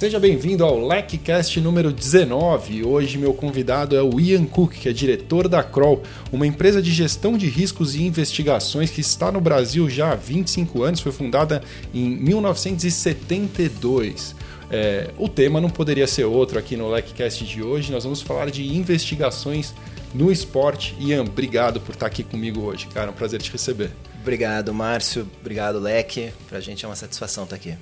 Seja bem-vindo ao LECCast número 19. Hoje meu convidado é o Ian Cook, que é diretor da Kroll, uma empresa de gestão de riscos e investigações que está no Brasil já há 25 anos, foi fundada em 1972. É, o tema não poderia ser outro aqui no LECCast de hoje, nós vamos falar de investigações no esporte. Ian, obrigado por estar aqui comigo hoje, cara, é um prazer te receber. Obrigado, Márcio. Obrigado, Leque. Para a gente é uma satisfação estar aqui.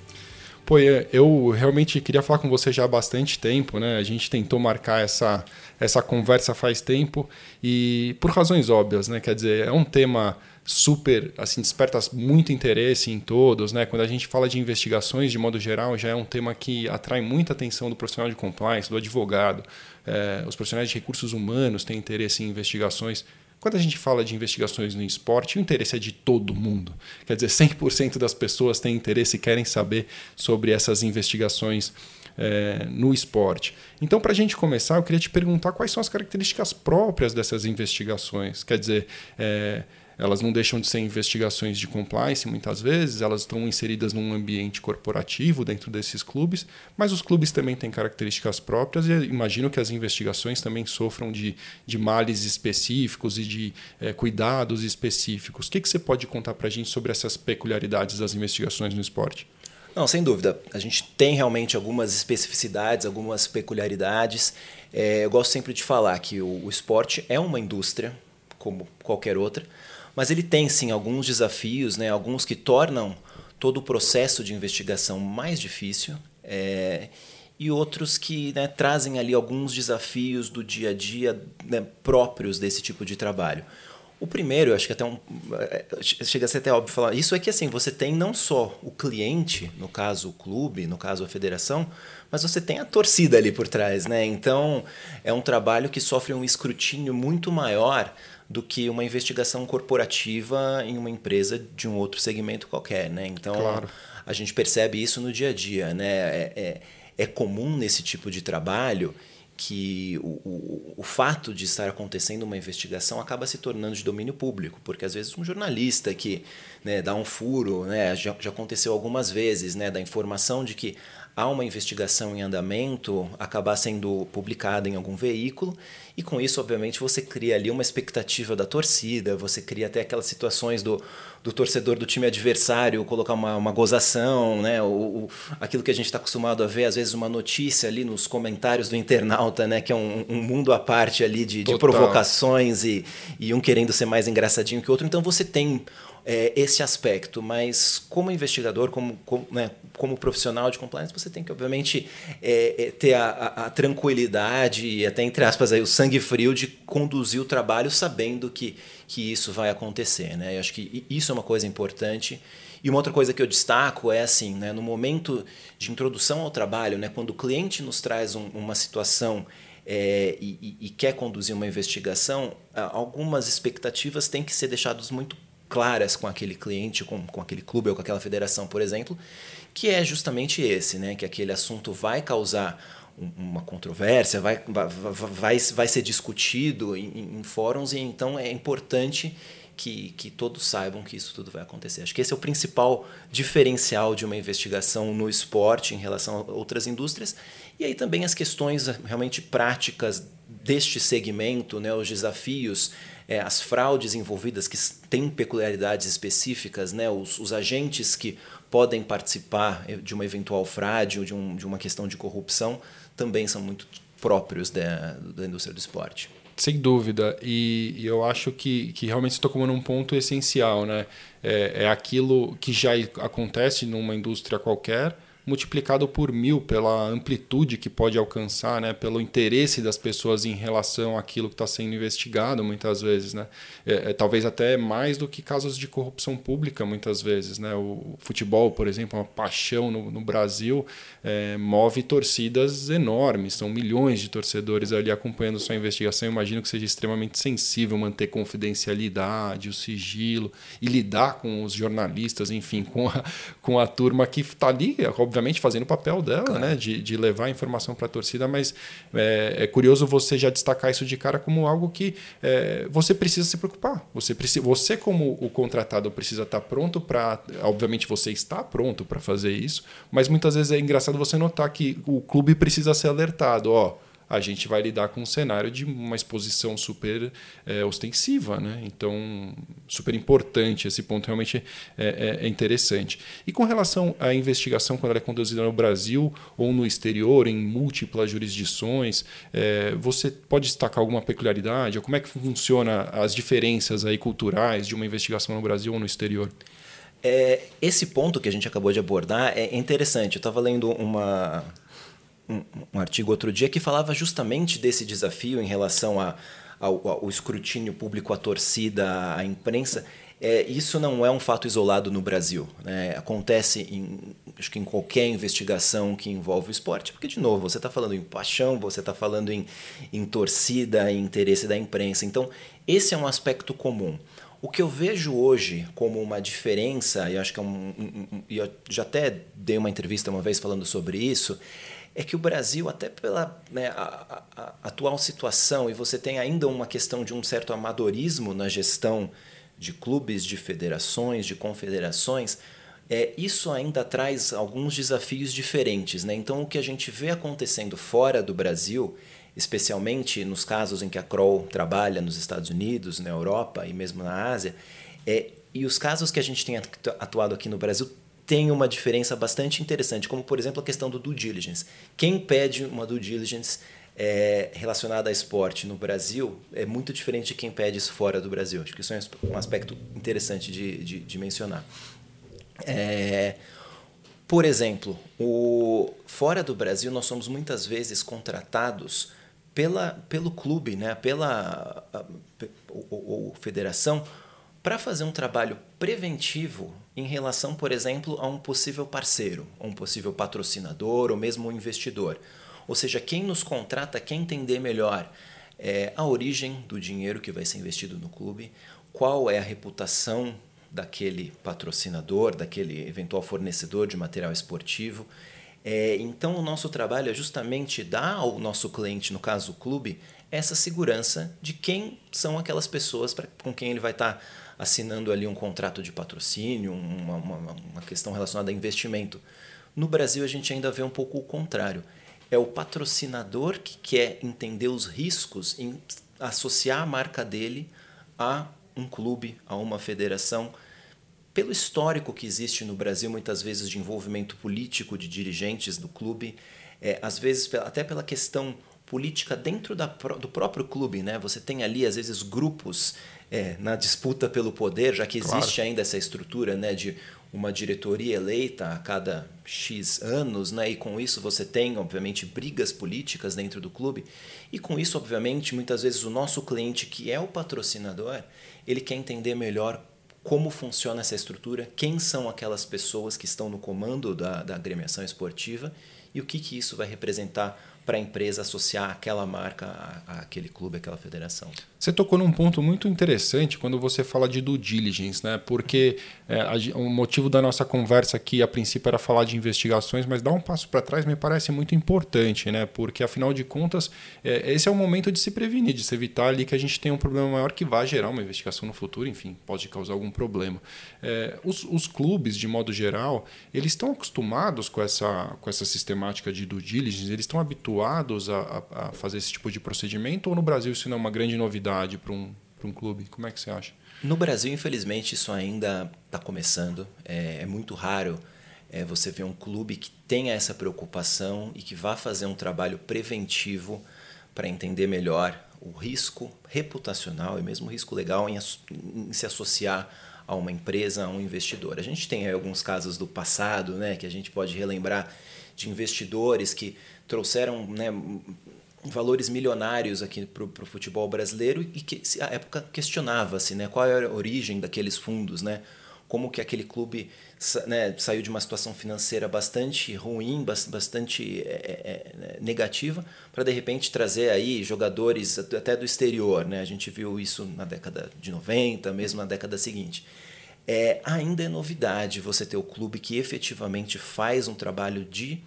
Pô, eu realmente queria falar com você já há bastante tempo, né? A gente tentou marcar essa, essa conversa faz tempo e por razões óbvias, né? Quer dizer, é um tema super, assim, desperta muito interesse em todos, né? Quando a gente fala de investigações, de modo geral, já é um tema que atrai muita atenção do profissional de compliance, do advogado. É, os profissionais de recursos humanos têm interesse em investigações. Quando a gente fala de investigações no esporte, o interesse é de todo mundo. Quer dizer, 100% das pessoas têm interesse e querem saber sobre essas investigações é, no esporte. Então, para a gente começar, eu queria te perguntar quais são as características próprias dessas investigações. Quer dizer, é, elas não deixam de ser investigações de compliance muitas vezes, elas estão inseridas num ambiente corporativo dentro desses clubes, mas os clubes também têm características próprias e imagino que as investigações também sofram de, de males específicos e de é, cuidados específicos. O que, que você pode contar para a gente sobre essas peculiaridades das investigações no esporte? Não, sem dúvida. A gente tem realmente algumas especificidades, algumas peculiaridades. É, eu gosto sempre de falar que o, o esporte é uma indústria, como qualquer outra, mas ele tem sim alguns desafios, né, alguns que tornam todo o processo de investigação mais difícil. É, e outros que né, trazem ali alguns desafios do dia a dia né, próprios desse tipo de trabalho. O primeiro, eu acho que até um, é, chega a ser até óbvio falar, isso é que assim, você tem não só o cliente, no caso o clube, no caso a federação, mas você tem a torcida ali por trás, né? Então, é um trabalho que sofre um escrutínio muito maior do que uma investigação corporativa em uma empresa de um outro segmento qualquer, né? Então claro. a gente percebe isso no dia a dia, né? É, é, é comum nesse tipo de trabalho que o, o, o, fato de estar acontecendo uma investigação acaba se tornando de domínio público, porque às vezes um jornalista que né, dá um furo, né, já, já aconteceu algumas vezes, né, da informação de que há uma investigação em andamento acabar sendo publicada em algum veículo e com isso obviamente você cria ali uma expectativa da torcida você cria até aquelas situações do, do torcedor do time adversário colocar uma, uma gozação né? O, o aquilo que a gente está acostumado a ver às vezes uma notícia ali nos comentários do internauta né? Que é um, um mundo à parte ali de, de provocações e, e um querendo ser mais engraçadinho que o outro. Então você tem é, esse aspecto, mas como investigador, como, como, né, como profissional de compliance, você tem que, obviamente, é, é, ter a, a, a, tranquilidade e até, entre aspas, aí, o sangue frio de conduzir o trabalho sabendo que, que isso vai acontecer. Né? Eu acho que isso é uma coisa importante. E uma outra coisa que eu destaco é assim, né, no momento de introdução ao trabalho, né, quando o cliente nos traz um, uma situação é, e, e, quer conduzir uma investigação, algumas expectativas têm que ser deixadas muito claras com aquele cliente, com, com aquele clube ou com aquela federação, por exemplo, que é justamente esse, né? que aquele assunto vai causar uma controvérsia, vai, vai, vai, ser discutido em, em fóruns, e então é importante que, que todos saibam que isso tudo vai acontecer. Acho que esse é o principal diferencial de uma investigação no esporte em relação a outras indústrias. E aí também as questões realmente práticas deste segmento, né, os desafios é, as fraudes envolvidas que têm peculiaridades específicas, né, os, os, agentes que podem participar é, de uma eventual fraude ou de, um, de uma questão de corrupção também são muito próprios da, da indústria do esporte. Sem dúvida. E, e, eu acho que, que realmente você tocou num ponto essencial. Né? É, é aquilo que já acontece numa indústria qualquer, multiplicado por mil pela amplitude que pode alcançar, né? pelo interesse das pessoas em relação àquilo que está sendo investigado, muitas vezes. Né? É, é, talvez até mais do que casos de corrupção pública, muitas vezes. Né? O futebol, por exemplo, é uma paixão no, no Brasil, é, move torcidas enormes, são milhões de torcedores ali acompanhando sua investigação. Eu imagino que seja extremamente sensível manter confidencialidade, o sigilo e lidar com os jornalistas, enfim, com a, com a turma que está ali, obviamente obviamente fazendo o papel dela, claro. né, de, de levar a informação para a torcida, mas é, é, curioso você já destacar isso de cara como algo que é, você precisa se preocupar. Você, precisa, você, como o contratado, precisa estar tá pronto para. Obviamente, você está pronto para fazer isso, mas muitas vezes é engraçado você notar que o clube precisa ser alertado. Ó, a gente vai lidar com um cenário de uma exposição super é, ostensiva. Né? Então, super importante. Esse ponto realmente é, é, é, interessante. E com relação à investigação, quando ela é conduzida no Brasil ou no exterior, em múltiplas jurisdições, é, você pode destacar alguma peculiaridade? Ou como é que funciona as diferenças aí culturais de uma investigação no Brasil ou no exterior? É, esse ponto que a gente acabou de abordar é interessante. Eu estava lendo uma, um, um, artigo outro dia que falava justamente desse desafio em relação a, ao, ao escrutínio público, à torcida, à imprensa. É, isso não é um fato isolado no Brasil. Né? Acontece em, acho que em qualquer investigação que envolve o esporte, porque, de novo, você está falando em paixão, você está falando em, em torcida, em interesse da imprensa. Então, esse é um aspecto comum. O que eu vejo hoje como uma diferença, e acho que é um, um, um, eu já até dei uma entrevista uma vez falando sobre isso, é que o Brasil, até pela né, a, a, a atual situação, e você tem ainda uma questão de um certo amadorismo na gestão de clubes, de federações, de confederações, é, isso ainda traz alguns desafios diferentes. Né? Então, o que a gente vê acontecendo fora do Brasil especialmente nos casos em que a Kroll trabalha nos Estados Unidos, na Europa e mesmo na Ásia, é, e os casos que a gente tem atuado aqui no Brasil tem uma diferença bastante interessante, como por exemplo a questão do due diligence. Quem pede uma due diligence é, relacionada a esporte no Brasil é muito diferente de quem pede isso fora do Brasil. Acho que isso é um aspecto interessante de, de, de mencionar. É, por exemplo, o, fora do Brasil nós somos muitas vezes contratados pela, pelo clube, né, pela ou, ou federação, para fazer um trabalho preventivo em relação, por exemplo, a um possível parceiro, um possível patrocinador ou mesmo um investidor. Ou seja, quem nos contrata quer entender melhor é, a origem do dinheiro que vai ser investido no clube, qual é a reputação daquele patrocinador, daquele eventual fornecedor de material esportivo é, então, o nosso trabalho é justamente dar ao nosso cliente, no caso o clube, essa segurança de quem são aquelas pessoas pra, com quem ele vai estar tá assinando ali um contrato de patrocínio, uma, uma, uma questão relacionada a investimento. No Brasil, a gente ainda vê um pouco o contrário. É o patrocinador que quer entender os riscos em associar a marca dele a um clube, a uma federação pelo histórico que existe no Brasil, muitas vezes de envolvimento político de dirigentes do clube, é, às vezes até pela questão política dentro da, do próprio clube, né? Você tem ali às vezes grupos é, na disputa pelo poder, já que existe claro. ainda essa estrutura, né, de uma diretoria eleita a cada X anos, né? E com isso você tem, obviamente, brigas políticas dentro do clube. E com isso, obviamente, muitas vezes o nosso cliente, que é o patrocinador, ele quer entender melhor como funciona essa estrutura, quem são aquelas pessoas que estão no comando da, da agremiação esportiva e o que, que isso vai representar para a empresa associar aquela marca àquele clube, àquela federação. Você tocou num ponto muito interessante quando você fala de due diligence, né? porque é, a, o motivo da nossa conversa aqui, a princípio, era falar de investigações, mas dar um passo para trás me parece muito importante, né? porque afinal de contas, é, esse é o momento de se prevenir, de se evitar ali que a gente tenha um problema maior que vai gerar uma investigação no futuro, enfim, pode causar algum problema. É, os, os clubes, de modo geral, eles estão acostumados com essa, com essa sistemática de due diligence, eles estão habituados habituados a, a, fazer esse tipo de procedimento ou no Brasil isso não é uma grande novidade para um, um clube? Como é que você acha? No Brasil, infelizmente, isso ainda está começando. É, é, muito raro é, você ver um clube que tenha essa preocupação e que vá fazer um trabalho preventivo para entender melhor o risco reputacional e mesmo o risco legal em, em, se associar a uma empresa, a um investidor. A gente tem alguns casos do passado né, que a gente pode relembrar de investidores que trouxeram né, valores milionários aqui para o futebol brasileiro e que a época questionava-se né, qual era a origem daqueles fundos, né, como que aquele clube né, saiu de uma situação financeira bastante ruim, bastante é, é, é, negativa, para de repente trazer aí jogadores até do exterior. Né? A gente viu isso na década de 90, mesmo na década seguinte. é, ainda é novidade você ter o clube que efetivamente faz um trabalho de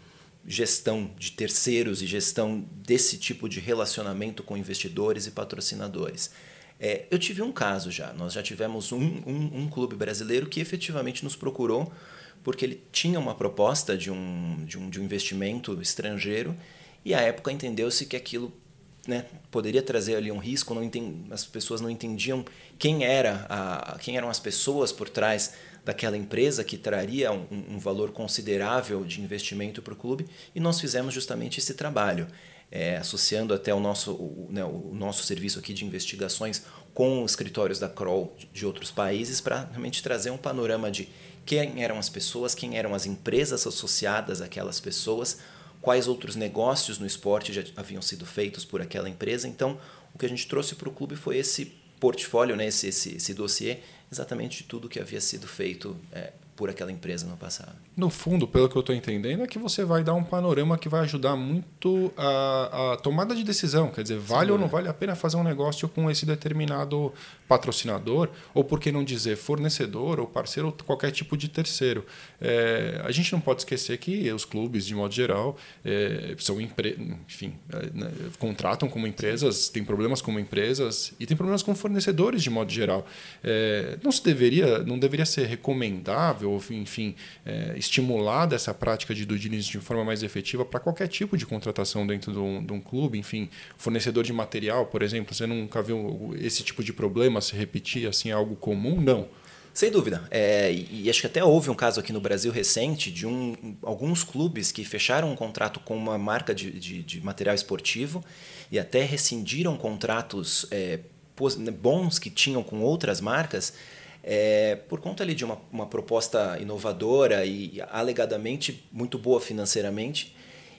gestão de terceiros e gestão desse tipo de relacionamento com investidores e patrocinadores. É, eu tive um caso já, nós já tivemos um, um, um, clube brasileiro que efetivamente nos procurou porque ele tinha uma proposta de um, de um, de um investimento estrangeiro e à época entendeu-se que aquilo né, poderia trazer ali um risco, não entend... as pessoas não entendiam quem, era a... quem eram as pessoas por trás daquela empresa que traria um, um valor considerável de investimento para o clube e nós fizemos justamente esse trabalho. É, associando até o nosso, o, né, o nosso serviço aqui de investigações com escritórios da Kroll de outros países para realmente trazer um panorama de quem eram as pessoas, quem eram as empresas associadas àquelas pessoas, quais outros negócios no esporte já haviam sido feitos por aquela empresa. Então, o que a gente trouxe para o clube foi esse portfólio, né, esse, esse, esse dossiê, exatamente de tudo que havia sido feito é, por aquela empresa no passado. No fundo, pelo que eu estou entendendo, é que você vai dar um panorama que vai ajudar muito a, a tomada de decisão. Quer dizer, vale Sim, ou não vale a pena fazer um negócio com esse determinado patrocinador, ou por que não dizer fornecedor ou parceiro ou qualquer tipo de terceiro. É, a gente não pode esquecer que os clubes, de modo geral, é, são empre... enfim, é, né, contratam como empresas, têm problemas como empresas e têm problemas com fornecedores de modo geral. É, não se deveria, não deveria ser recomendável, enfim, é, estimulada essa prática de due diligence de forma mais efetiva para qualquer tipo de contratação dentro de um, de um clube, enfim, fornecedor de material, por exemplo, você nunca viu esse tipo de problema se repetir assim é algo comum? Não. Sem dúvida. É, e acho que até houve um caso aqui no Brasil recente de um, alguns clubes que fecharam um contrato com uma marca de, de, de material esportivo e até rescindiram contratos é, bons que tinham com outras marcas é, por conta ali de uma, uma proposta inovadora e alegadamente muito boa financeiramente.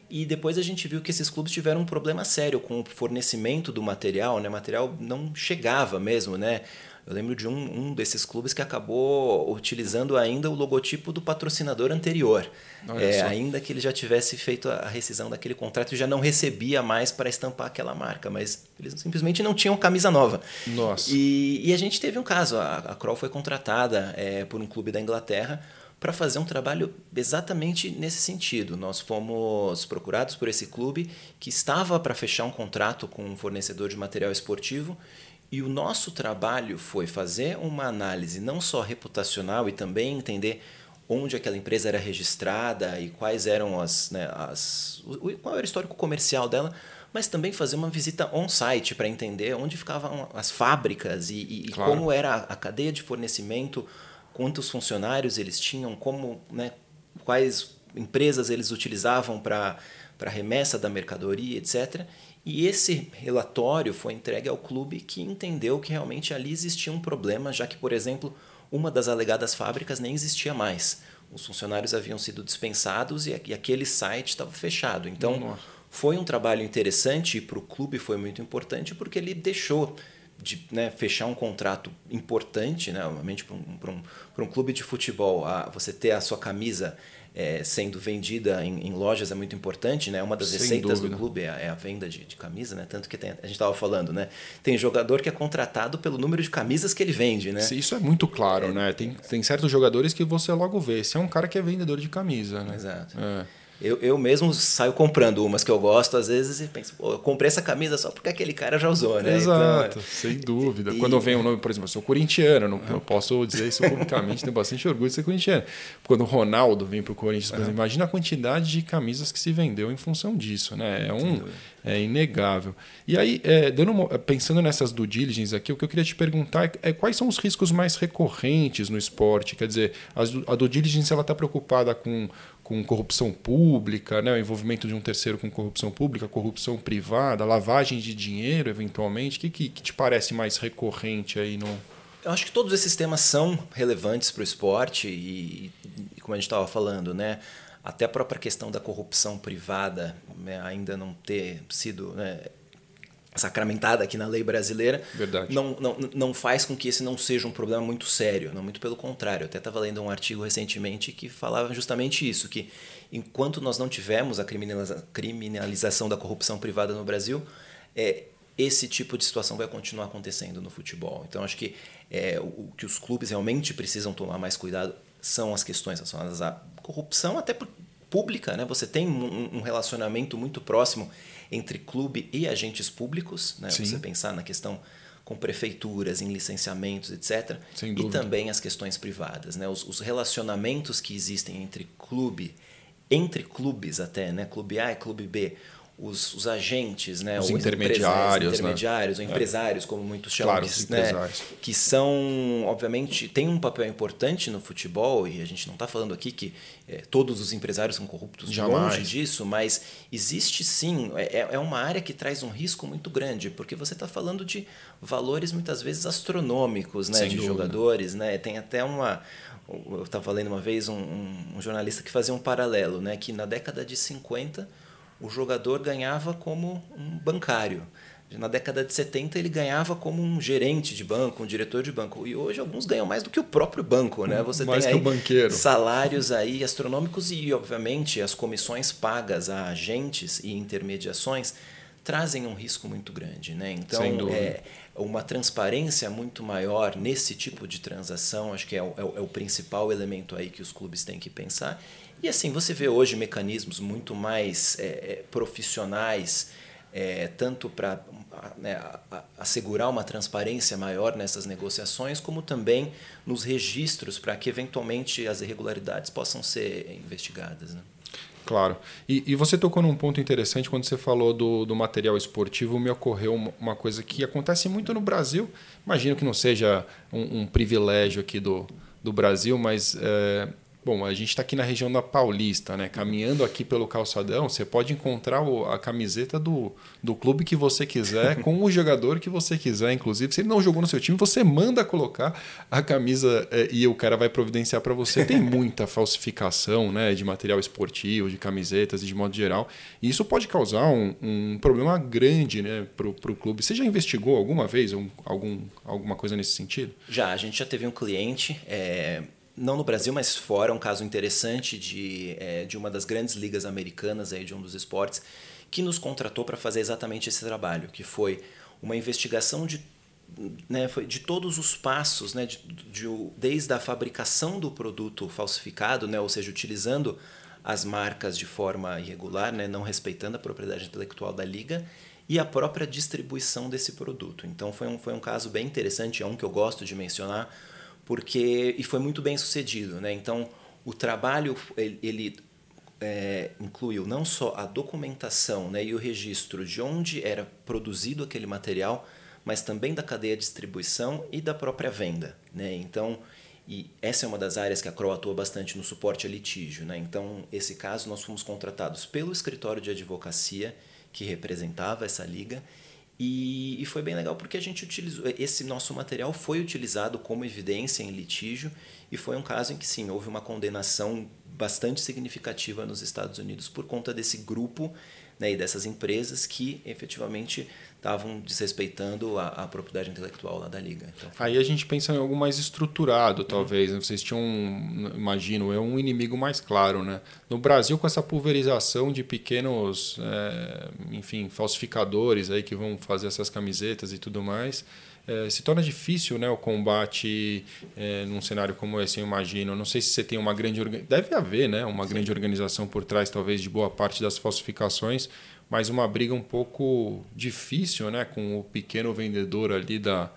E depois a gente viu que esses clubes tiveram um problema sério com o fornecimento do material, né? O material não chegava mesmo, né? Eu lembro de um, um desses clubes que acabou utilizando ainda o logotipo do patrocinador anterior. É, ainda que ele já tivesse feito a rescisão daquele contrato e já não recebia mais para estampar aquela marca, mas eles simplesmente não tinham camisa nova. Nossa. E, e a gente teve um caso: a, a Kroll foi contratada é, por um clube da Inglaterra para fazer um trabalho exatamente nesse sentido. Nós fomos procurados por esse clube que estava para fechar um contrato com um fornecedor de material esportivo e o nosso trabalho foi fazer uma análise não só reputacional e também entender onde aquela empresa era registrada e quais eram as, né, as qual era o histórico comercial dela, mas também fazer uma visita on-site para entender onde ficavam as fábricas e, e claro. como era a cadeia de fornecimento quantos funcionários eles tinham, como, né, quais empresas eles utilizavam para para remessa da mercadoria, etc. E esse relatório foi entregue ao clube que entendeu que realmente ali existia um problema, já que, por exemplo, uma das alegadas fábricas nem existia mais. Os funcionários haviam sido dispensados e aquele site estava fechado. Então, Nossa. foi um trabalho interessante e para o clube foi muito importante porque ele deixou de né, fechar um contrato importante, né, obviamente para um, um, um clube de futebol, a, você ter a sua camisa é, sendo vendida em, em, lojas é muito importante, né? Uma das Sem receitas dúvida. do clube é a, é a venda de, de, camisa, né? Tanto que tem, a gente estava falando, né? Tem jogador que é contratado pelo número de camisas que ele vende, né? Isso é muito claro, é, né? Tem, tem certos jogadores que você logo vê. Se é um cara que é vendedor de camisa, né? Exato. É. Eu, eu mesmo saio comprando umas que eu gosto, às vezes, e penso, pô, eu comprei essa camisa só porque aquele cara já usou, né? Exato, então, sem dúvida. E... Quando vem um nome, por exemplo, eu sou corintiano, não, eu posso dizer isso publicamente, tenho bastante orgulho de ser corintiano. Quando o Ronaldo vem para o Corinthians, por exemplo, imagina a quantidade de camisas que se vendeu em função disso, né? É um. É inegável. E aí, é, dando pensando nessas due diligence aqui, o que eu queria te perguntar é, é quais são os riscos mais recorrentes no esporte? Quer dizer, a, a due diligence está preocupada com com corrupção pública, né, o envolvimento de um terceiro com corrupção pública, corrupção privada, lavagem de dinheiro, eventualmente. O que, que, que te parece mais recorrente aí no. Eu acho que todos esses temas são relevantes para o esporte e, e, como a gente estava falando, né, até a própria questão da corrupção privada né, ainda não ter sido né, sacramentada aqui na lei brasileira, Verdade. Não, não, não faz com que esse não seja um problema muito sério, não muito pelo contrário. Eu até estava lendo um artigo recentemente que falava justamente isso, que enquanto nós não tivemos a criminalização da corrupção privada no Brasil, é, esse tipo de situação vai continuar acontecendo no futebol. Então, acho que é, o que os clubes realmente precisam tomar mais cuidado são as questões relacionadas à corrupção, até pública. Né? Você tem um, um relacionamento muito próximo entre clube e agentes públicos. Né? Você pensar na questão com prefeituras, em licenciamentos, etc. E também as questões privadas. Né? Os, os relacionamentos que existem entre clube, entre clubes até, né? clube A e clube B, os, os agentes, né? os intermediários, intermediários né? ou empresários, como muitos chamam, claro, que, né? que são, obviamente, têm um papel importante no futebol, e a gente não está falando aqui que é, todos os empresários são corruptos, Jamais. longe disso, mas existe sim, é, é, é uma área que traz um risco muito grande, porque você está falando de valores muitas vezes astronômicos né? de dúvida. jogadores, né? tem até uma... Eu estava lendo uma vez um, um, um jornalista que fazia um paralelo, né? que na década de 50 o jogador ganhava como um bancário. Na década de 70 ele ganhava como um gerente de banco, um diretor de banco. E hoje alguns ganham mais do que o próprio banco, né? Você mais tem aí salários aí astronômicos e obviamente as comissões pagas a agentes e intermediações trazem um risco muito grande, né? Então é uma transparência muito maior nesse tipo de transação, acho que é o, é o, é o principal elemento aí que os clubes têm que pensar e assim, você vê hoje mecanismos muito mais é, é profissionais, é, tanto para né, assegurar uma transparência maior nessas negociações, como também nos registros para que eventualmente as irregularidades possam ser investigadas. Né? Claro. E, e, você tocou num ponto interessante quando você falou do, do material esportivo. Me ocorreu uma, coisa que acontece muito no Brasil. Imagino que não seja um, um privilégio aqui do, do Brasil, mas é, Bom, a gente está aqui na região da Paulista, né? Caminhando aqui pelo calçadão, você pode encontrar a camiseta do, do clube que você quiser, com o jogador que você quiser. Inclusive, se ele não jogou no seu time, você manda colocar a camisa é, e o cara vai providenciar para você. Tem muita falsificação né, de material esportivo, de camisetas e de modo geral. E isso pode causar um, um problema grande né, para o clube. Você já investigou alguma vez um, algum, alguma coisa nesse sentido? Já, a gente já teve um cliente. É não no Brasil, mas fora, um caso interessante de, é, de uma das grandes ligas americanas aí, de um dos esportes, que nos contratou para fazer exatamente esse trabalho, que foi uma investigação de, né, foi de todos os passos, né, de, de, desde a fabricação do produto falsificado, né, ou seja, utilizando as marcas de forma irregular, né, não respeitando a propriedade intelectual da liga, e a própria distribuição desse produto. Então foi um, foi um caso bem interessante, é um que eu gosto de mencionar, porque e foi muito bem sucedido, né? Então o trabalho ele, ele é, incluiu não só a documentação né, e o registro de onde era produzido aquele material, mas também da cadeia de distribuição e da própria venda. Né? Então, e essa é uma das áreas que a Crow atua bastante no suporte a litígio. Né? Então, esse caso, nós fomos contratados pelo escritório de advocacia que representava essa liga e, e, foi bem legal porque a gente utilizou. Esse nosso material foi utilizado como evidência em litígio e foi um caso em que sim, houve uma condenação bastante significativa nos Estados Unidos por conta desse grupo né, e dessas empresas que efetivamente estavam desrespeitando a, a, propriedade intelectual lá da liga. Então. Aí a gente pensa em algo mais estruturado, talvez. Uhum. Vocês tinham, imagino, é um inimigo mais claro, né? No Brasil, com essa pulverização de pequenos, é, enfim, falsificadores aí que vão fazer essas camisetas e tudo mais. É, se torna difícil né, o combate é, num cenário como esse, eu imagino. Não sei se você tem uma grande. Deve haver né, uma Sim. grande organização por trás, talvez, de boa parte das falsificações, mas uma briga um pouco difícil né, com o pequeno vendedor ali da,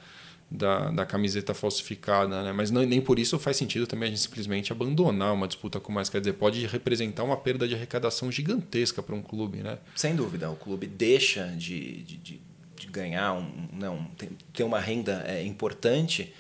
da, da camiseta falsificada. Né? Mas não, nem por isso faz sentido também a gente simplesmente abandonar uma disputa com mais. Quer dizer, pode representar uma perda de arrecadação gigantesca para um clube. Né? Sem dúvida, o clube deixa de, de, de, de ganhar, um, não, ter uma renda é, importante.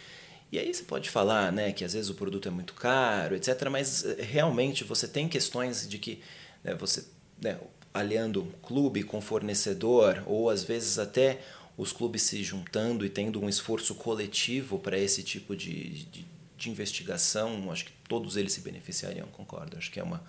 E aí você pode falar né, que às vezes o produto é muito caro, etc. Mas é, realmente você tem questões de que né, você. Né, aliando clube com fornecedor, ou às vezes até os clubes se juntando e tendo um esforço coletivo para esse tipo de, de, de, investigação, acho que todos eles se beneficiariam, concordo. Acho que é uma,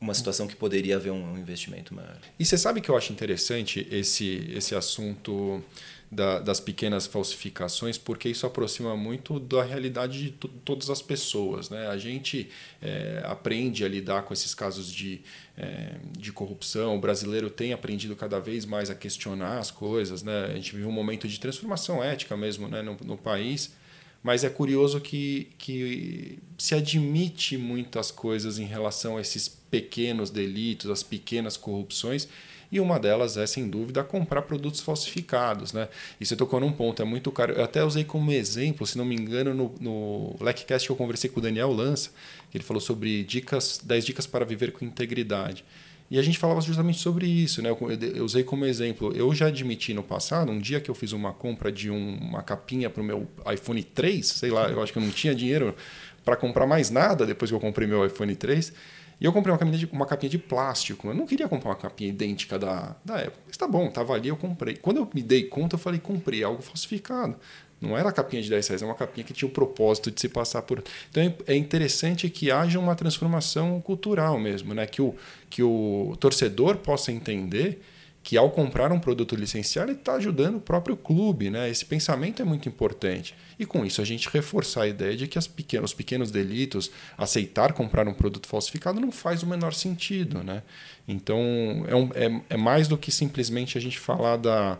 uma situação que poderia haver um investimento maior. E você sabe que eu acho interessante esse, esse assunto da, das pequenas falsificações, porque isso aproxima muito da realidade de todas as pessoas. Né? A gente é, aprende a lidar com esses casos de, é, de corrupção, o brasileiro tem aprendido cada vez mais a questionar as coisas. Né? A gente vive um momento de transformação ética mesmo né? no, no país. Mas é curioso que, que se admite muitas coisas em relação a esses pequenos delitos, as pequenas corrupções, e uma delas é, sem dúvida, comprar produtos falsificados. Né? E você tocou num ponto, é muito caro. Eu até usei como exemplo, se não me engano, no, no LECCast que eu conversei com o Daniel Lança, ele falou sobre dicas, 10 dicas para viver com integridade. E a gente falava justamente sobre isso, né? Eu usei como exemplo. Eu já admiti no passado, um dia que eu fiz uma compra de um, uma capinha para o meu iPhone 3, sei lá, eu acho que eu não tinha dinheiro para comprar mais nada depois que eu comprei meu iPhone 3. E eu comprei uma capinha, de, uma capinha de plástico. Eu não queria comprar uma capinha idêntica da, da Apple. Mas tá bom, tava ali, eu comprei. Quando eu me dei conta, eu falei, comprei algo falsificado. Não era a capinha de 10 reais, é uma capinha que tinha o propósito de se passar por. Então é, é interessante que haja uma transformação cultural mesmo, né? que, o, que o torcedor possa entender que ao comprar um produto licenciado ele está ajudando o próprio clube. Né? Esse pensamento é muito importante. E com isso a gente reforçar a ideia de que as os pequenos delitos, aceitar comprar um produto falsificado não faz o menor sentido. Né? Então é, um, é, é mais do que simplesmente a gente falar da,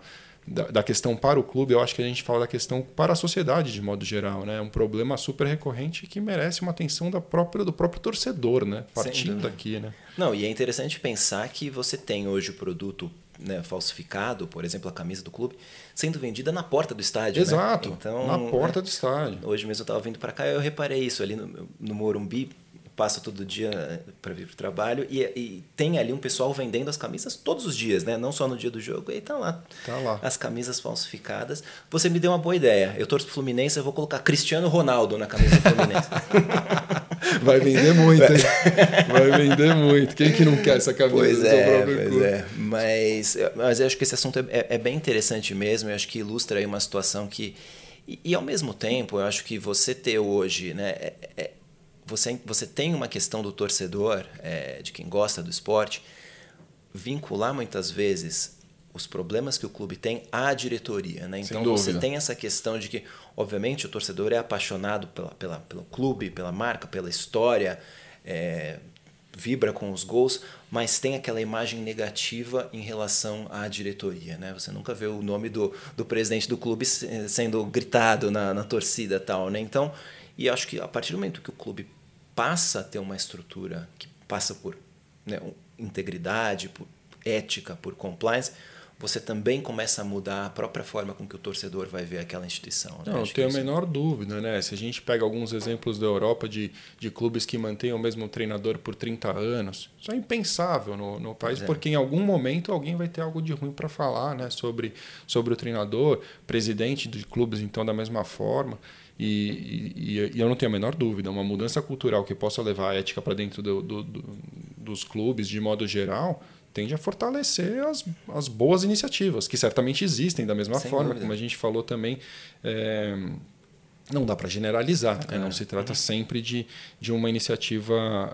da, da, questão para o clube, eu acho que a gente fala da questão para a sociedade de modo geral. Né? É um problema super recorrente que merece uma atenção da própria, do próprio torcedor, né? partindo daqui. Né? Não, e é interessante pensar que você tem hoje o produto né, falsificado, por exemplo, a camisa do clube, sendo vendida na porta do estádio. Né? Exato, né? então, na porta do estádio. Hoje mesmo eu estava vindo para cá e eu reparei isso ali no, no Morumbi, passo todo dia eh, para vir para o trabalho e, e, tem ali um pessoal vendendo as camisas todos os dias, né? Não só no dia do jogo. E tá lá, tá lá. as camisas falsificadas. Você me deu uma boa ideia. Eu torço pro Fluminense, eu vou colocar Cristiano Ronaldo na camisa do Fluminense. Vai vender muito, hein? Vai vender muito. Quem que não quer essa camisa pois do é, próprio pois clube? É. Mas, mas eu acho que esse assunto é, é bem interessante mesmo. Eu acho que ilustra aí uma situação que e, e, ao mesmo tempo, eu acho que você ter hoje, né, é, é você, você tem uma questão do torcedor, é, de quem gosta do esporte, vincular muitas vezes os problemas que o clube tem à diretoria. Né? Então você tem essa questão de que, obviamente, o torcedor é apaixonado pela, pela, pelo clube, pela marca, pela história, é, vibra com os gols, mas tem aquela imagem negativa em relação à diretoria. Né? Você nunca vê o nome do, do presidente do clube sendo gritado na, na torcida tal. Né? Então, e acho que a partir do momento que o clube passa a ter uma estrutura que passa por né, integridade, por ética, por compliance, você também começa a mudar a própria forma com que o torcedor vai ver aquela instituição. Né? Não, tenho a menor dúvida. Né? Se a gente pega alguns exemplos da Europa de, de clubes que mantêm o mesmo treinador por 30 anos, isso é impensável no, no país, é. porque em algum momento alguém vai ter algo de ruim para falar né? sobre, sobre o treinador, presidente de clubes, então, da mesma forma. E, e, e, eu não tenho a menor dúvida, uma mudança cultural que possa levar a ética para dentro do, do, do, dos clubes, de modo geral, tende a fortalecer as, as boas iniciativas, que certamente existem da mesma Sem forma, dúvida. como a gente falou também. É, não dá para generalizar, né? não é. se trata uhum. sempre de, de uma iniciativa,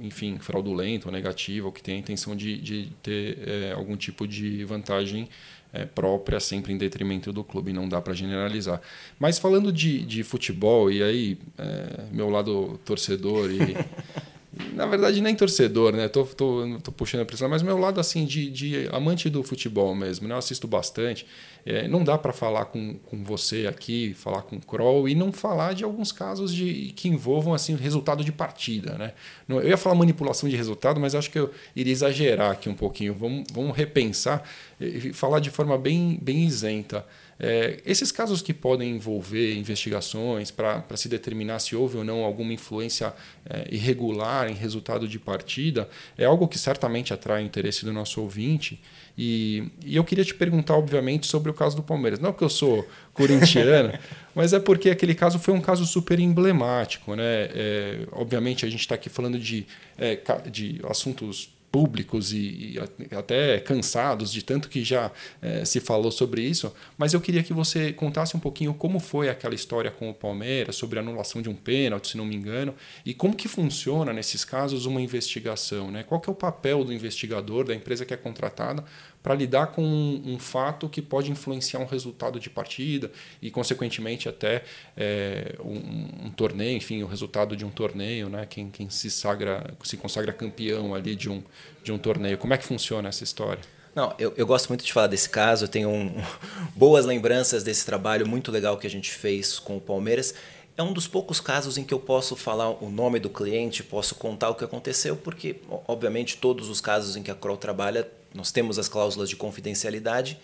enfim, fraudulenta ou negativa, ou que tem a intenção de, de ter é, algum tipo de vantagem é, própria, sempre em detrimento do clube, não dá para generalizar. Mas falando de, de futebol, e aí, é, meu lado torcedor e. na verdade, nem torcedor, né? Tô, tô, tô puxando a pressão, mas meu lado assim de, de amante do futebol mesmo, né? Eu assisto bastante. É, não dá para falar com, com você aqui, falar com o Kroll e não falar de alguns casos de, que envolvam assim, resultado de partida. Né? Eu ia falar manipulação de resultado, mas acho que eu iria exagerar aqui um pouquinho. Vamos, vamos repensar e falar de forma bem, bem isenta. É, esses casos que podem envolver investigações para se determinar se houve ou não alguma influência é, irregular em resultado de partida é algo que certamente atrai o interesse do nosso ouvinte. E, e, eu queria te perguntar, obviamente, sobre o caso do Palmeiras. Não porque eu sou corintiano, mas é porque aquele caso foi um caso super emblemático. Né? É, obviamente, a gente está aqui falando de, é, de assuntos públicos e, e, até cansados de tanto que já é, se falou sobre isso, mas eu queria que você contasse um pouquinho como foi aquela história com o Palmeiras, sobre a anulação de um pênalti, se não me engano, e como que funciona nesses casos uma investigação, né? Qual que é o papel do investigador, da empresa que é contratada, para lidar com um, um, fato que pode influenciar um resultado de partida e, consequentemente, até é, um, um, torneio, enfim, o resultado de um torneio, né? quem, quem se, sagra, se consagra campeão ali de um, de um torneio. Como é que funciona essa história? Não, eu, eu gosto muito de falar desse caso, eu tenho um, boas lembranças desse trabalho muito legal que a gente fez com o Palmeiras. É um dos poucos casos em que eu posso falar o nome do cliente, posso contar o que aconteceu, porque, obviamente, todos os casos em que a Kroll trabalha, nós temos as cláusulas de confidencialidade.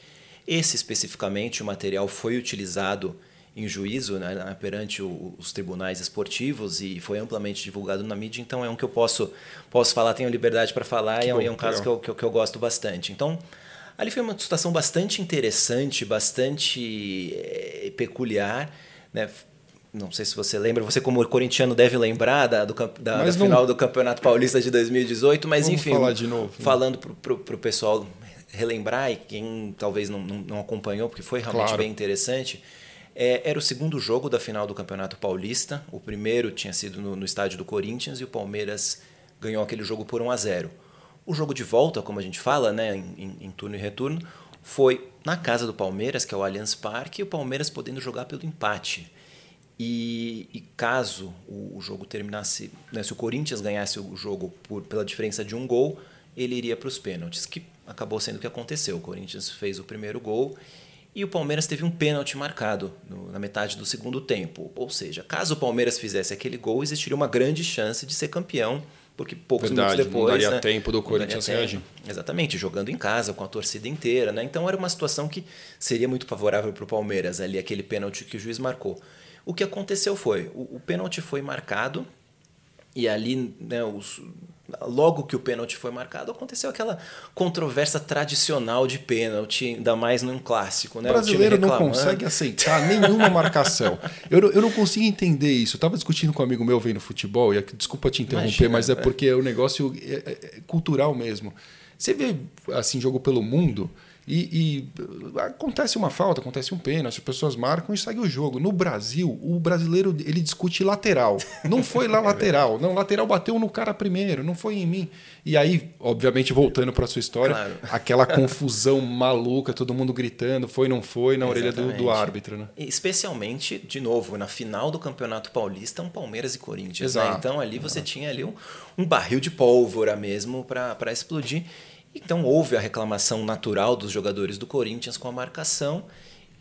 Esse especificamente, o material foi utilizado em juízo né, perante o, os tribunais esportivos e foi amplamente divulgado na mídia, então é um que eu posso, posso falar, tenho liberdade para falar e é, bom, é um caso que eu, que eu, que eu gosto bastante. Então, ali foi uma situação bastante interessante, bastante é, peculiar, né? Não sei se você lembra, você como corintiano deve lembrar da, do, da, da final do Campeonato Paulista de 2018, mas Vamos enfim, falar de novo, né? falando para o pessoal relembrar e quem talvez não, não, não acompanhou, porque foi realmente claro. bem interessante, é, era o segundo jogo da final do Campeonato Paulista. O primeiro tinha sido no, no, estádio do Corinthians e o Palmeiras ganhou aquele jogo por 1 a 0. O jogo de volta, como a gente fala, né, em, em, em turno e retorno, foi na casa do Palmeiras, que é o Allianz Parque, e o Palmeiras podendo jogar pelo empate. E, e caso o, o, jogo terminasse, né, se o Corinthians ganhasse o jogo por, pela diferença de um gol, ele iria para os pênaltis, que acabou sendo o que aconteceu. O Corinthians fez o primeiro gol e o Palmeiras teve um pênalti marcado no, na metade do segundo tempo. Ou seja, caso o Palmeiras fizesse aquele gol, existiria uma grande chance de ser campeão, porque poucos Verdade, minutos depois. Não daria né, tempo do Corinthians reagir. Exatamente, jogando em casa, com a torcida inteira. Né? Então era uma situação que seria muito favorável para o Palmeiras, ali, aquele pênalti que o juiz marcou. O que aconteceu foi: o, o pênalti foi marcado, e ali né, os, logo que o pênalti foi marcado, aconteceu aquela controvérsia tradicional de pênalti, ainda mais num clássico. Né? O brasileiro o não consegue aceitar nenhuma marcação. Eu, eu não consigo entender isso. Eu estava discutindo com um amigo meu vendo futebol, e desculpa te interromper, Imagina, mas é porque o negócio é, é, é cultural mesmo. Você vê assim jogo pelo mundo, e, e, acontece uma falta, acontece um pênalti, as pessoas marcam e segue o jogo. No Brasil, o brasileiro ele discute lateral. Não foi lá lateral, não, lateral bateu no cara primeiro, não foi em mim. E aí, obviamente, voltando para sua história, claro. aquela confusão maluca, todo mundo gritando, foi, não foi, na orelha do, do, árbitro. Né? Especialmente, de novo, na final do Campeonato Paulista, um Palmeiras e Corinthians. Né? Então ali você tinha ali um, um barril de pólvora mesmo para explodir. Então houve a reclamação natural dos jogadores do Corinthians com a marcação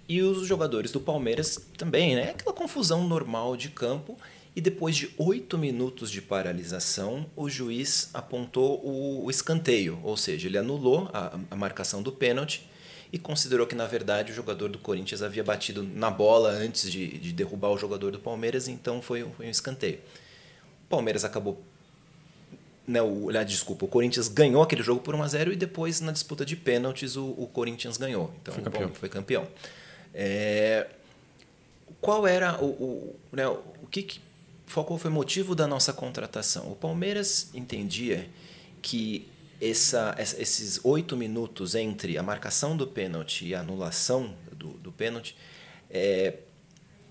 e os jogadores do Palmeiras também, né? Aquela confusão normal de campo. E depois de oito minutos de paralisação, o juiz apontou o, escanteio, ou seja, ele anulou a, a marcação do pênalti e considerou que, na verdade, o jogador do Corinthians havia batido na bola antes de, de derrubar o jogador do Palmeiras, então foi, foi um escanteio. O Palmeiras acabou né, o, aliás, desculpa, o Corinthians ganhou aquele jogo por 1 a 0 e depois na disputa de pênaltis o, o Corinthians ganhou. Então foi campeão. Bom, foi campeão. É, qual era o, o, né, o que, que qual foi o motivo da nossa contratação? O Palmeiras entendia que essa, esses oito minutos entre a marcação do pênalti e a anulação do, do pênalti, é,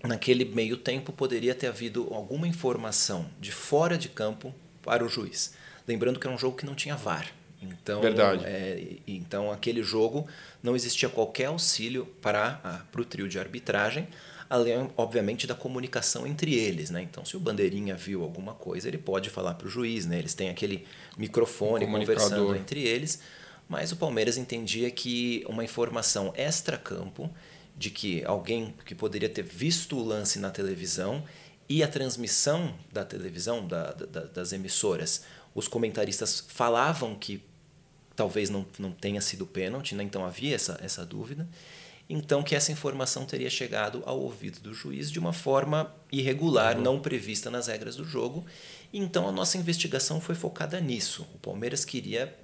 naquele meio tempo poderia ter havido alguma informação de fora de campo para o juiz. Lembrando que era um jogo que não tinha VAR. Então, Verdade. É, então aquele jogo não existia qualquer auxílio para o trio de arbitragem, além, obviamente, da comunicação entre eles. Né? Então, se o bandeirinha viu alguma coisa, ele pode falar para o juiz. Né? Eles têm aquele microfone um conversando entre eles. Mas o Palmeiras entendia que uma informação extra-campo de que alguém que poderia ter visto o lance na televisão e a transmissão da televisão, da, da, das emissoras, os comentaristas falavam que talvez não, não tenha sido pênalti, né? então havia essa, essa dúvida. Então, que essa informação teria chegado ao ouvido do juiz de uma forma irregular, uhum. não prevista nas regras do jogo. Então, a nossa investigação foi focada nisso. O Palmeiras queria.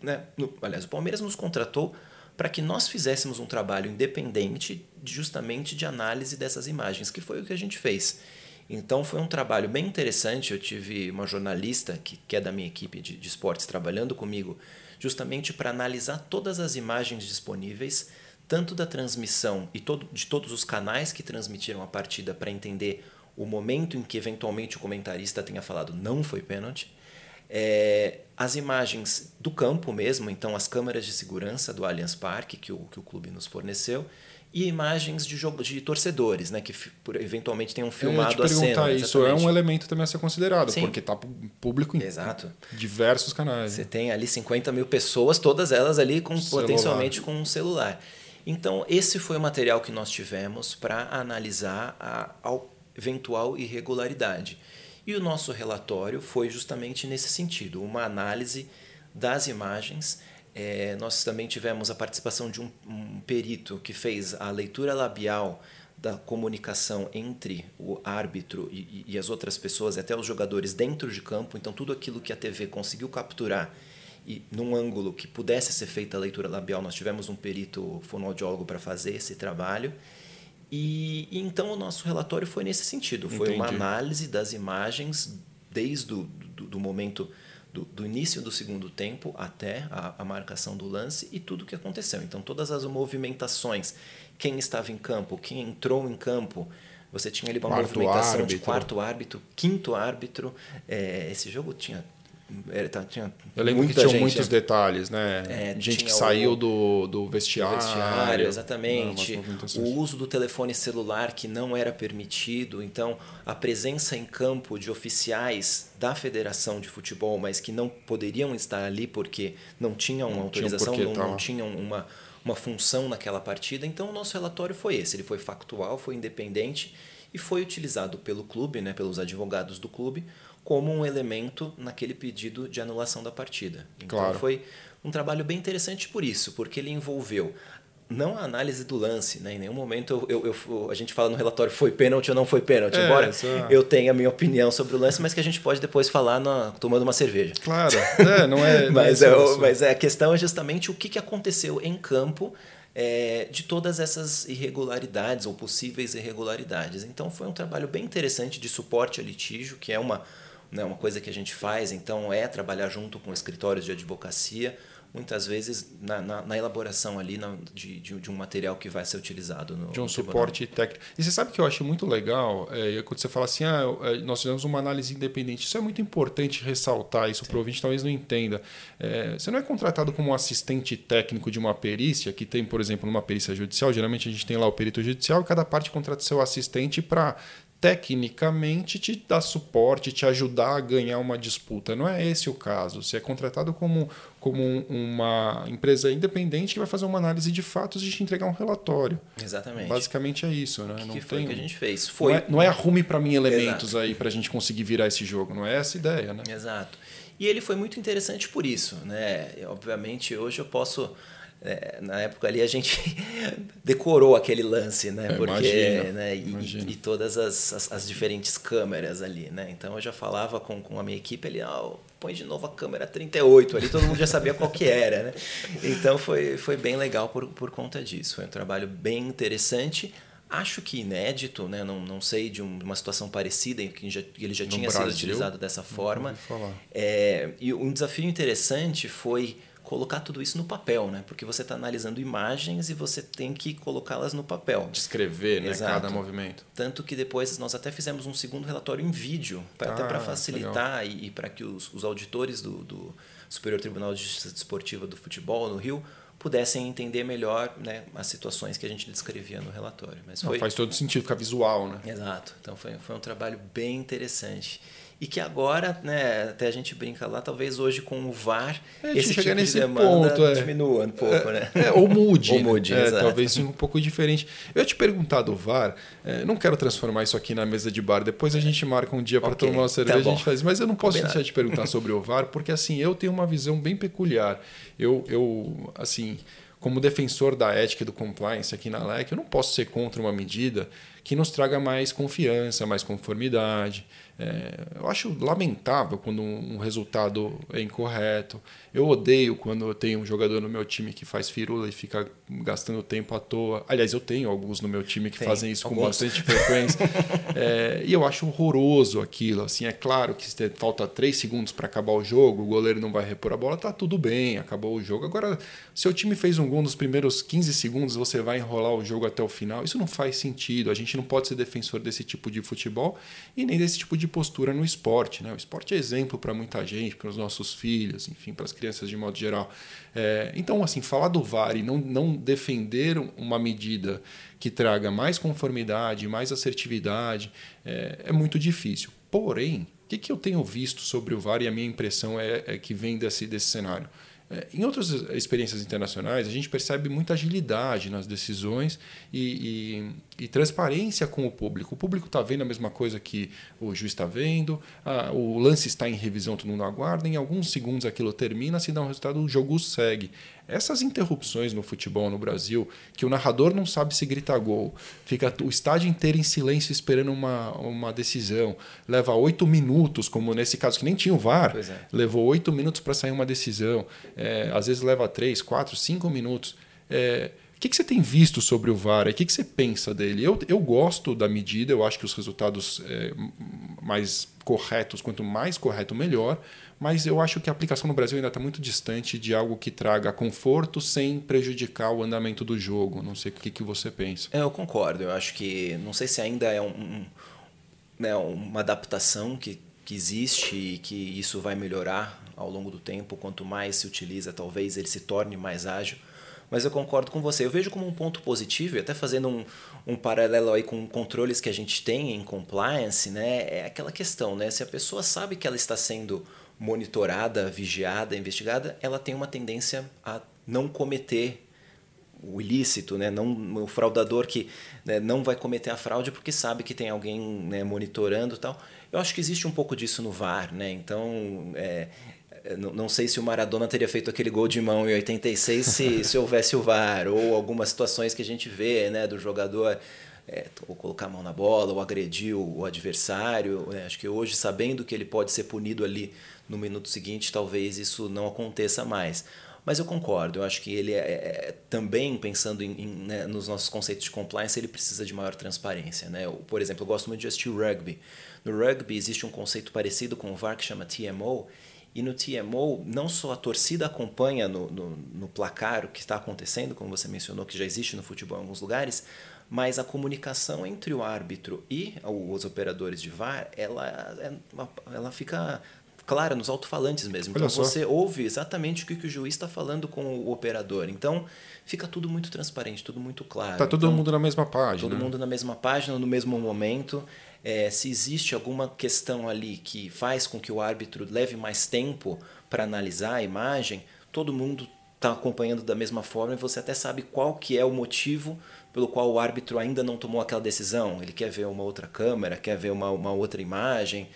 Né? No, aliás, o Palmeiras nos contratou para que nós fizéssemos um trabalho independente, justamente de análise dessas imagens, que foi o que a gente fez. Então foi um trabalho bem interessante. Eu tive uma jornalista que, que é da minha equipe de, de esportes trabalhando comigo, justamente para analisar todas as imagens disponíveis, tanto da transmissão e todo, de todos os canais que transmitiram a partida, para entender o momento em que eventualmente o comentarista tenha falado não foi pênalti. É, as imagens do campo mesmo, então as câmeras de segurança do Allianz Parque que o, que o clube nos forneceu, e imagens de jogo de torcedores, né, que eventualmente tenham filmado a cena. Isso é um elemento também a ser considerado, Sim. porque está público em Exato. diversos canais. Você né? tem ali 50 mil pessoas, todas elas ali com celular. potencialmente com um celular. Então esse foi o material que nós tivemos para analisar a, a eventual irregularidade. E o nosso relatório foi justamente nesse sentido, uma análise das imagens é, nós também tivemos a participação de um, um, perito que fez a leitura labial da comunicação entre o árbitro e, e, as outras pessoas, até os jogadores dentro de campo. Então, tudo aquilo que a TV conseguiu capturar e num ângulo que pudesse ser feita a leitura labial, nós tivemos um perito fonoaudiólogo para fazer esse trabalho. E, e, então o nosso relatório foi nesse sentido, foi Entendi. uma análise das imagens desde o do, do momento do, do, início do segundo tempo até a, a marcação do lance e tudo o que aconteceu. Então, todas as movimentações, quem estava em campo, quem entrou em campo, você tinha ali uma quarto movimentação árbitro. de quarto árbitro, quinto árbitro. É, esse jogo tinha é, tá, tinha eu lembro que tinham gente, muitos detalhes, né? É, gente que saiu o, do, do vestiário. Do vestiário exatamente. Não, o uso do telefone celular que não era permitido. Então, a presença em campo de oficiais da Federação de Futebol, mas que não poderiam estar ali porque não tinham uma autorização, não, não tinham uma, uma função naquela partida. Então, o nosso relatório foi esse. Ele foi factual, foi independente e foi utilizado pelo clube, né, pelos advogados do clube, como um elemento naquele pedido de anulação da partida. Então claro. foi um trabalho bem interessante por isso, porque ele envolveu não a análise do lance, né? Em nenhum momento eu, eu, eu, a gente fala no relatório foi pênalti ou não foi pênalti, é, embora só... eu tenha a minha opinião sobre o lance, mas que a gente pode depois falar na, tomando uma cerveja. Claro, é, não é. mas, é, mas é, a questão é justamente o que, que aconteceu em campo é, de todas essas irregularidades ou possíveis irregularidades. Então foi um trabalho bem interessante de suporte a litígio, que é uma né, uma coisa que a gente faz, então, é trabalhar junto com escritórios de advocacia, muitas vezes na, na, na elaboração ali na, de, de, de, um material que vai ser utilizado no De um suporte técnico. E você sabe que eu acho muito legal, é, quando você fala assim, ah, é, nós fizemos uma análise independente, isso é muito importante ressaltar, isso para o ouvinte talvez não entenda. É, você não é contratado como assistente técnico de uma perícia, que tem, por exemplo, numa perícia judicial, geralmente a gente tem lá o perito judicial e cada parte contrata seu assistente para tecnicamente te dar suporte, te ajudar a ganhar uma disputa. Não é esse o caso. Você é contratado como, como uma empresa independente que vai fazer uma análise de fatos e te entregar um relatório. Exatamente. Basicamente é isso, né? Que não que foi tem, que a gente fez? Foi. Não é, não é arrume para mim elementos Exato. aí para a gente conseguir virar esse jogo. Não é essa ideia, né? Exato. E ele foi muito interessante por isso, né? Obviamente hoje eu posso é, na época ali a gente decorou aquele lance, né? É, Porque, imagino, né? E, e, todas as, as, as, diferentes câmeras ali, né? Então eu já falava com, com a minha equipe ali, ah, põe de novo a câmera 38 ali, todo mundo já sabia qual que era, né? Então foi, foi bem legal por, por conta disso. Foi um trabalho bem interessante. Acho que inédito, né? não, não sei de, de uma situação parecida em que já, ele já no tinha Brasil, sido utilizado dessa forma. É, e um desafio interessante foi colocar tudo isso no papel, né? Porque você está analisando imagens e você tem que colocá-las no papel. Descrever, né? Cada movimento. Tanto que depois nós até fizemos um segundo relatório em vídeo, pra, ah, até para facilitar legal. e, e para que os, os auditores do, do Superior Tribunal de Justiça Desportiva do Futebol no Rio pudessem entender melhor né, as situações que a gente descrevia no relatório. Mas foi... Não, faz todo sentido, fica visual, né? Exato. Então foi, foi um trabalho bem interessante e que agora, né, até a gente brinca lá, talvez hoje com o VAR, é, esse tipo nesse de demanda ponto, é. diminua um pouco, é, né? É, ou mude. ou mude, é, Talvez um pouco diferente. Eu ia te perguntar do VAR, é, não quero transformar isso aqui na mesa de bar, depois a gente marca um dia para okay, tomar uma cerveja tá a gente faz, mas eu não posso Combinado. deixar de perguntar sobre o VAR, porque assim, eu tenho uma visão bem peculiar. Eu, eu assim, como defensor da ética e do compliance aqui na LEC, eu não posso ser contra uma medida que nos traga mais confiança, mais conformidade. É, eu acho lamentável quando um resultado é incorreto. Eu odeio quando eu tenho um jogador no meu time que faz firula e fica gastando tempo à toa. Aliás, eu tenho alguns no meu time que Tem, fazem isso alguns. com bastante frequência. é, e eu acho horroroso aquilo. Assim, é claro que se falta três segundos para acabar o jogo, o goleiro não vai repor a bola, tá tudo bem, acabou o jogo. Agora, se o time fez um gol nos primeiros 15 segundos, você vai enrolar o jogo até o final. Isso não faz sentido. A gente não pode ser defensor desse tipo de futebol e nem desse tipo de postura no esporte. Né? O esporte é exemplo para muita gente, para os nossos filhos, enfim, para as crianças de modo geral. É, então, assim, falar do VAR e não, não defender uma medida que traga mais conformidade, mais assertividade, é, é muito difícil. Porém, o que, que eu tenho visto sobre o VAR e a minha impressão é, é que vem desse, desse cenário? É, em outras experiências internacionais, a gente percebe muita agilidade nas decisões e, e, e transparência com o público. O público está vendo a mesma coisa que o juiz está vendo, a, o lance está em revisão, todo mundo aguarda, em alguns segundos aquilo termina, se dá um resultado, o jogo segue. Essas interrupções no futebol no Brasil, que o narrador não sabe se grita gol, fica o estádio inteiro em silêncio esperando uma, uma decisão, leva oito minutos, como nesse caso que nem tinha o VAR, é. levou oito minutos para sair uma decisão é, às vezes leva três, quatro, cinco minutos. É, o que, que, você tem visto sobre o VAR? O que, que, você pensa dele? Eu, eu gosto da medida, eu acho que os resultados é, mais corretos, quanto mais correto, melhor, mas eu acho que a aplicação no Brasil ainda está muito distante de algo que traga conforto sem prejudicar o andamento do jogo. Não sei o que, que você pensa. É, eu concordo, eu acho que. Não sei se ainda é um, um, né, uma adaptação que, que existe e que isso vai melhorar ao longo do tempo. Quanto mais se utiliza, talvez ele se torne mais ágil. Mas eu concordo com você. Eu vejo como um ponto positivo, e até fazendo um, um paralelo aí com controles que a gente tem em compliance, né? É aquela questão, né? Se a pessoa sabe que ela está sendo monitorada, vigiada, investigada, ela tem uma tendência a não cometer o ilícito, né? não, o fraudador que né, não vai cometer a fraude porque sabe que tem alguém né, monitorando tal. Eu acho que existe um pouco disso no VAR, né? então é, não, não sei se o Maradona teria feito aquele gol de mão em 86 se, se houvesse o VAR, ou algumas situações que a gente vê né, do jogador é, ou colocar a mão na bola, ou agredir o, adversário. Né? Acho que hoje, sabendo que ele pode ser punido ali no minuto seguinte, talvez isso não aconteça mais. Mas eu concordo, eu acho que ele é, é também, pensando em, em né, nos nossos conceitos de compliance, ele precisa de maior transparência. Né? Eu, por exemplo, eu gosto muito de assistir rugby. No rugby existe um conceito parecido com o VAR que chama TMO, e no TMO, não só a torcida acompanha no, no, no, placar o que está acontecendo, como você mencionou, que já existe no futebol em alguns lugares, mas a comunicação entre o árbitro e os operadores de VAR, ela, é ela fica clara nos alto-falantes mesmo. Então você ouve exatamente o que, o juiz está falando com o operador. Então fica tudo muito transparente, tudo muito claro. Está todo então, mundo na mesma página. Todo mundo na mesma página, no mesmo momento é, se existe alguma questão ali que faz com que o árbitro leve mais tempo para analisar a imagem, todo mundo está acompanhando da mesma forma e você até sabe qual que é o motivo pelo qual o árbitro ainda não tomou aquela decisão. Ele quer ver uma outra câmera, quer ver uma, uma outra imagem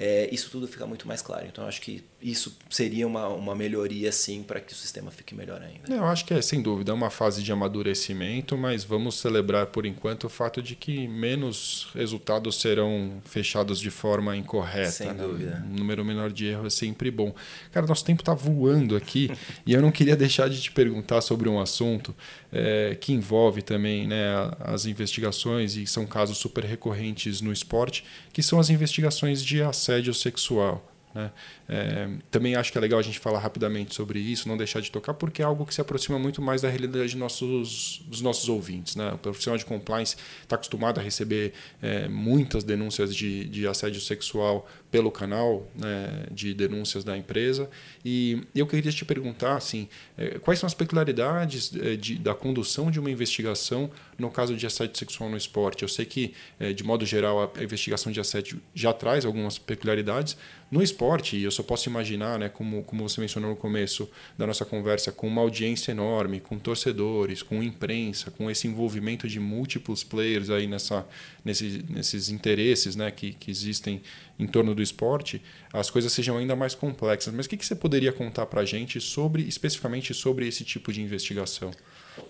é, isso tudo fica muito mais claro. Então, acho que isso seria uma, uma melhoria, sim, para que o sistema fique melhor ainda. Eu acho que é, sem dúvida, é uma fase de amadurecimento, mas vamos celebrar, por enquanto, o fato de que menos resultados serão fechados de forma incorreta. Sem né? dúvida. Um número menor de erro é sempre bom. Cara, nosso tempo está voando aqui e eu não queria deixar de te perguntar sobre um assunto é, que envolve também né, as investigações, e são casos super recorrentes no esporte, que são as investigações de assédio sexual. Né? É, também acho que é legal a gente falar rapidamente sobre isso, não deixar de tocar, porque é algo que se aproxima muito mais da realidade de nossos, dos nossos ouvintes. Né? O profissional de compliance está acostumado a receber é, muitas denúncias de, de assédio sexual pelo canal né, de denúncias da empresa. E eu queria te perguntar assim, é, quais são as peculiaridades é, de, da condução de uma investigação no caso de assédio sexual no esporte? Eu sei que, é, de modo geral, a investigação de assédio já traz algumas peculiaridades. No esporte, eu só posso imaginar, né, como, como você mencionou no começo da nossa conversa, com uma audiência enorme, com torcedores, com imprensa, com esse envolvimento de múltiplos players aí nessa, nesse, nesses interesses né, que, que existem em torno do esporte, as coisas sejam ainda mais complexas. Mas o que, que você poderia contar para a gente sobre, especificamente sobre esse tipo de investigação?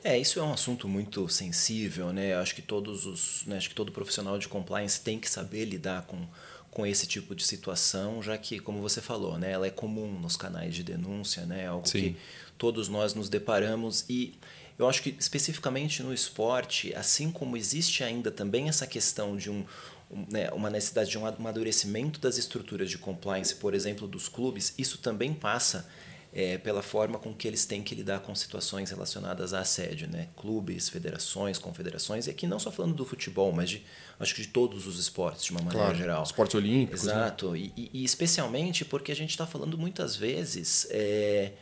É, isso é um assunto muito sensível, né? Acho que todos os, né, acho que todo profissional de compliance tem que saber lidar com com esse tipo de situação, já que, como você falou, né, ela é comum nos canais de denúncia, né, algo Sim. que todos nós nos deparamos e eu acho que especificamente no esporte, assim como existe ainda também essa questão de um, um né, uma necessidade de um amadurecimento das estruturas de compliance, por exemplo, dos clubes, isso também passa é, pela forma com que eles têm que lidar com situações relacionadas a assédio, né? Clubes, federações, confederações, e aqui não só falando do futebol, mas de, acho que de todos os esportes de uma maneira claro, geral. Esportes olímpicos. Né? Exato, né? e, e, especialmente porque a gente está falando muitas vezes é,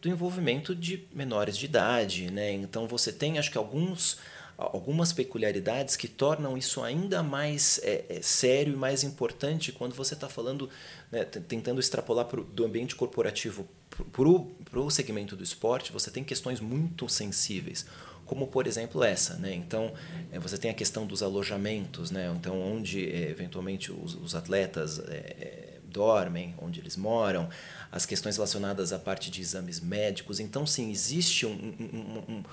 do envolvimento de menores de idade, né? Então você tem, acho que alguns algumas peculiaridades que tornam isso ainda mais é, é, sério e mais importante quando você está falando, né, tentando extrapolar pro, do ambiente corporativo para o segmento do esporte, você tem questões muito sensíveis, como por exemplo essa. Né? Então, é, você tem a questão dos alojamentos, né? então, onde é, eventualmente os, os atletas é, é, dormem, onde eles moram, as questões relacionadas à parte de exames médicos. Então, sim, existe um, um, um,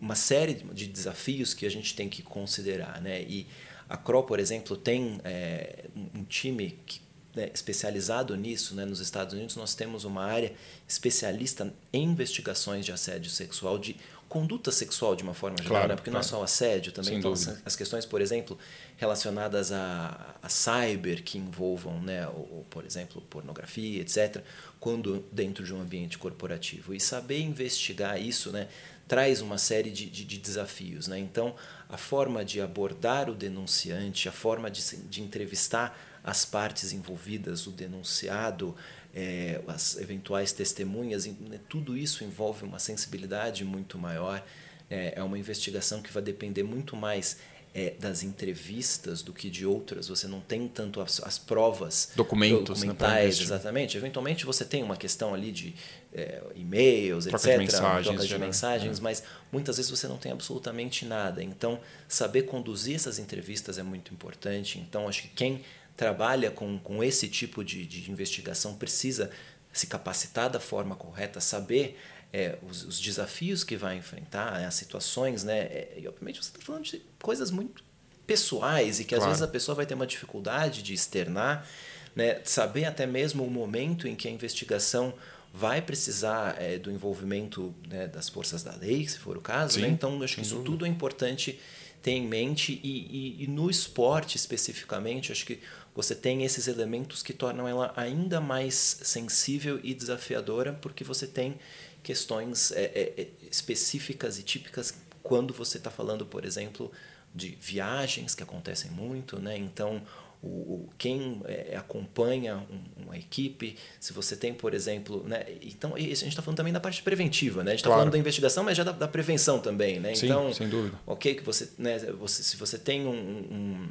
uma série de desafios que a gente tem que considerar. Né? E a CRO, por exemplo, tem é, um time que né, especializado nisso, né, nos Estados Unidos, nós temos uma área especialista em investigações de assédio sexual, de conduta sexual de uma forma geral, claro, né? porque claro. não é só o assédio, também então, as questões, por exemplo, relacionadas a, a cyber, que envolvam, né, ou, por exemplo, pornografia, etc., quando dentro de um ambiente corporativo. E saber investigar isso né, traz uma série de, de, de desafios. Né? Então, a forma de abordar o denunciante, a forma de, de entrevistar as partes envolvidas, o denunciado, é, as eventuais testemunhas, né, tudo isso envolve uma sensibilidade muito maior. É, é uma investigação que vai depender muito mais é, das entrevistas do que de outras. Você não tem tanto as, as provas documentos, né, documentais, né, exatamente. Eventualmente você tem uma questão ali de é, e-mails, troca etc., de mensagens, troca de mensagens, é. mas muitas vezes você não tem absolutamente nada. Então, saber conduzir essas entrevistas é muito importante. Então, acho que quem trabalha com, com esse tipo de, de investigação precisa se capacitar da forma correta, saber é, os, os, desafios que vai enfrentar, as situações, né? É, e obviamente você está falando de coisas muito pessoais e que claro. às vezes a pessoa vai ter uma dificuldade de externar, né? Saber até mesmo o momento em que a investigação vai precisar é, do envolvimento né, das forças da lei, se for o caso. Né? Então, acho que isso tudo é importante ter em mente e, e, e, no esporte especificamente, acho que você tem esses elementos que tornam ela ainda mais sensível e desafiadora, porque você tem questões é, é, é específicas e típicas quando você está falando, por exemplo, de viagens que acontecem muito, né? Então, o, o quem é, acompanha um, uma equipe, se você tem, por exemplo, né? Então, a gente está falando também da parte preventiva, né? A gente está claro. falando da investigação, mas já da, da prevenção também, né? Sim, então, sem dúvida. Ok, que você, né? Você, se você tem um, um,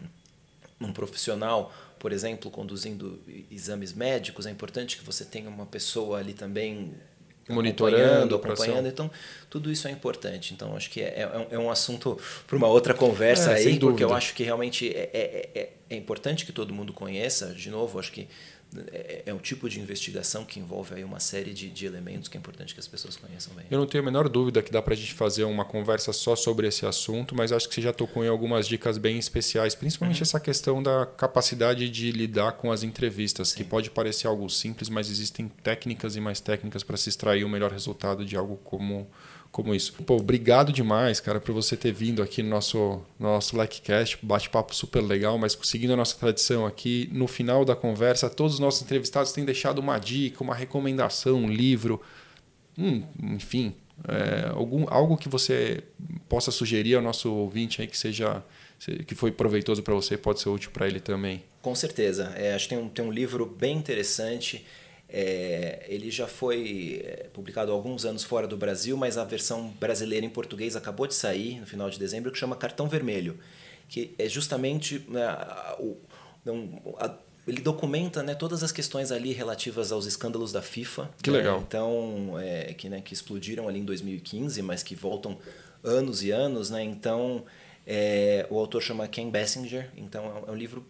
um profissional por exemplo, conduzindo exames médicos, é importante que você tenha uma pessoa ali também monitorando, acompanhando. Então, tudo isso é importante. Então, acho que é, é, é um assunto para uma outra conversa é, aí, porque eu acho que realmente é, é, é, é importante que todo mundo conheça. De novo, acho que é, é um tipo de investigação que envolve aí uma série de, de elementos que é importante que as pessoas conheçam bem. Eu não tenho a menor dúvida que dá para a gente fazer uma conversa só sobre esse assunto, mas acho que você já tocou em algumas dicas bem especiais, principalmente uhum. essa questão da capacidade de lidar com as entrevistas, Sim. que pode parecer algo simples, mas existem técnicas e mais técnicas para se extrair o melhor resultado de algo como como isso. Pô, obrigado demais, cara, por você ter vindo aqui no nosso, nosso LikeCast, bate-papo super legal, mas seguindo a nossa tradição aqui, no final da conversa, todos os nossos entrevistados têm deixado uma dica, uma recomendação, um livro, hum, enfim, é, algum, algo que você possa sugerir ao nosso ouvinte aí que seja que foi proveitoso para você pode ser útil para ele também. Com certeza. É, acho que tem um, tem um livro bem interessante é, ele já foi é, publicado há alguns anos fora do Brasil, mas a versão brasileira em português acabou de sair no final de dezembro, que chama Cartão Vermelho, que é justamente né, o, a, ele documenta né, todas as questões ali relativas aos escândalos da FIFA. Que né, legal. Então, é, que, né, que explodiram ali em 2015, mas que voltam anos e anos. Né? Então, é, o autor chama Ken Bessinger. Então, é um livro.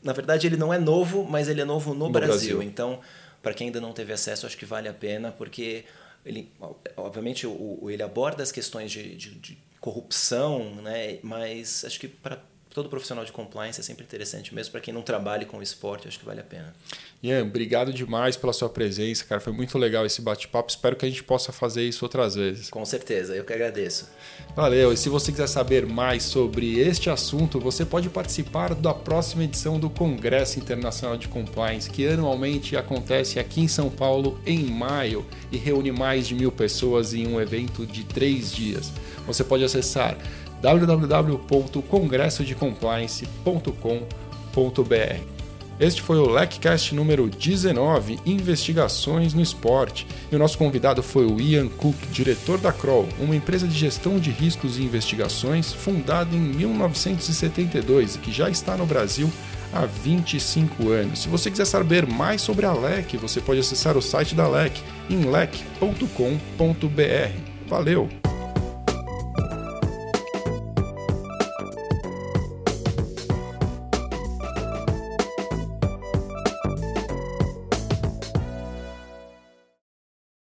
Na verdade, ele não é novo, mas ele é novo no, no Brasil. Brasil. Então, para quem ainda não teve acesso, acho que vale a pena, porque ele, obviamente, o, ele aborda as questões de, de, de corrupção, né? mas acho que para todo profissional de compliance é sempre interessante, mesmo para quem não trabalha com esporte, acho que vale a pena. Ian, obrigado demais pela sua presença, cara. Foi muito legal esse bate-papo. Espero que a gente possa fazer isso outras vezes. Com certeza, eu que agradeço. Valeu. E se você quiser saber mais sobre este assunto, você pode participar da próxima edição do Congresso Internacional de Compliance, que anualmente acontece aqui em São Paulo em maio e reúne mais de mil pessoas em um evento de três dias. Você pode acessar www.congressodecompliance.com.br. Este foi o LECCast número 19, Investigações no Esporte. E o nosso convidado foi o Ian Cook, diretor da Kroll, uma empresa de gestão de riscos e investigações fundada em 1972 e que já está no Brasil há 25 anos. Se você quiser saber mais sobre a LEC, você pode acessar o site da LEC em lec.com.br. Valeu!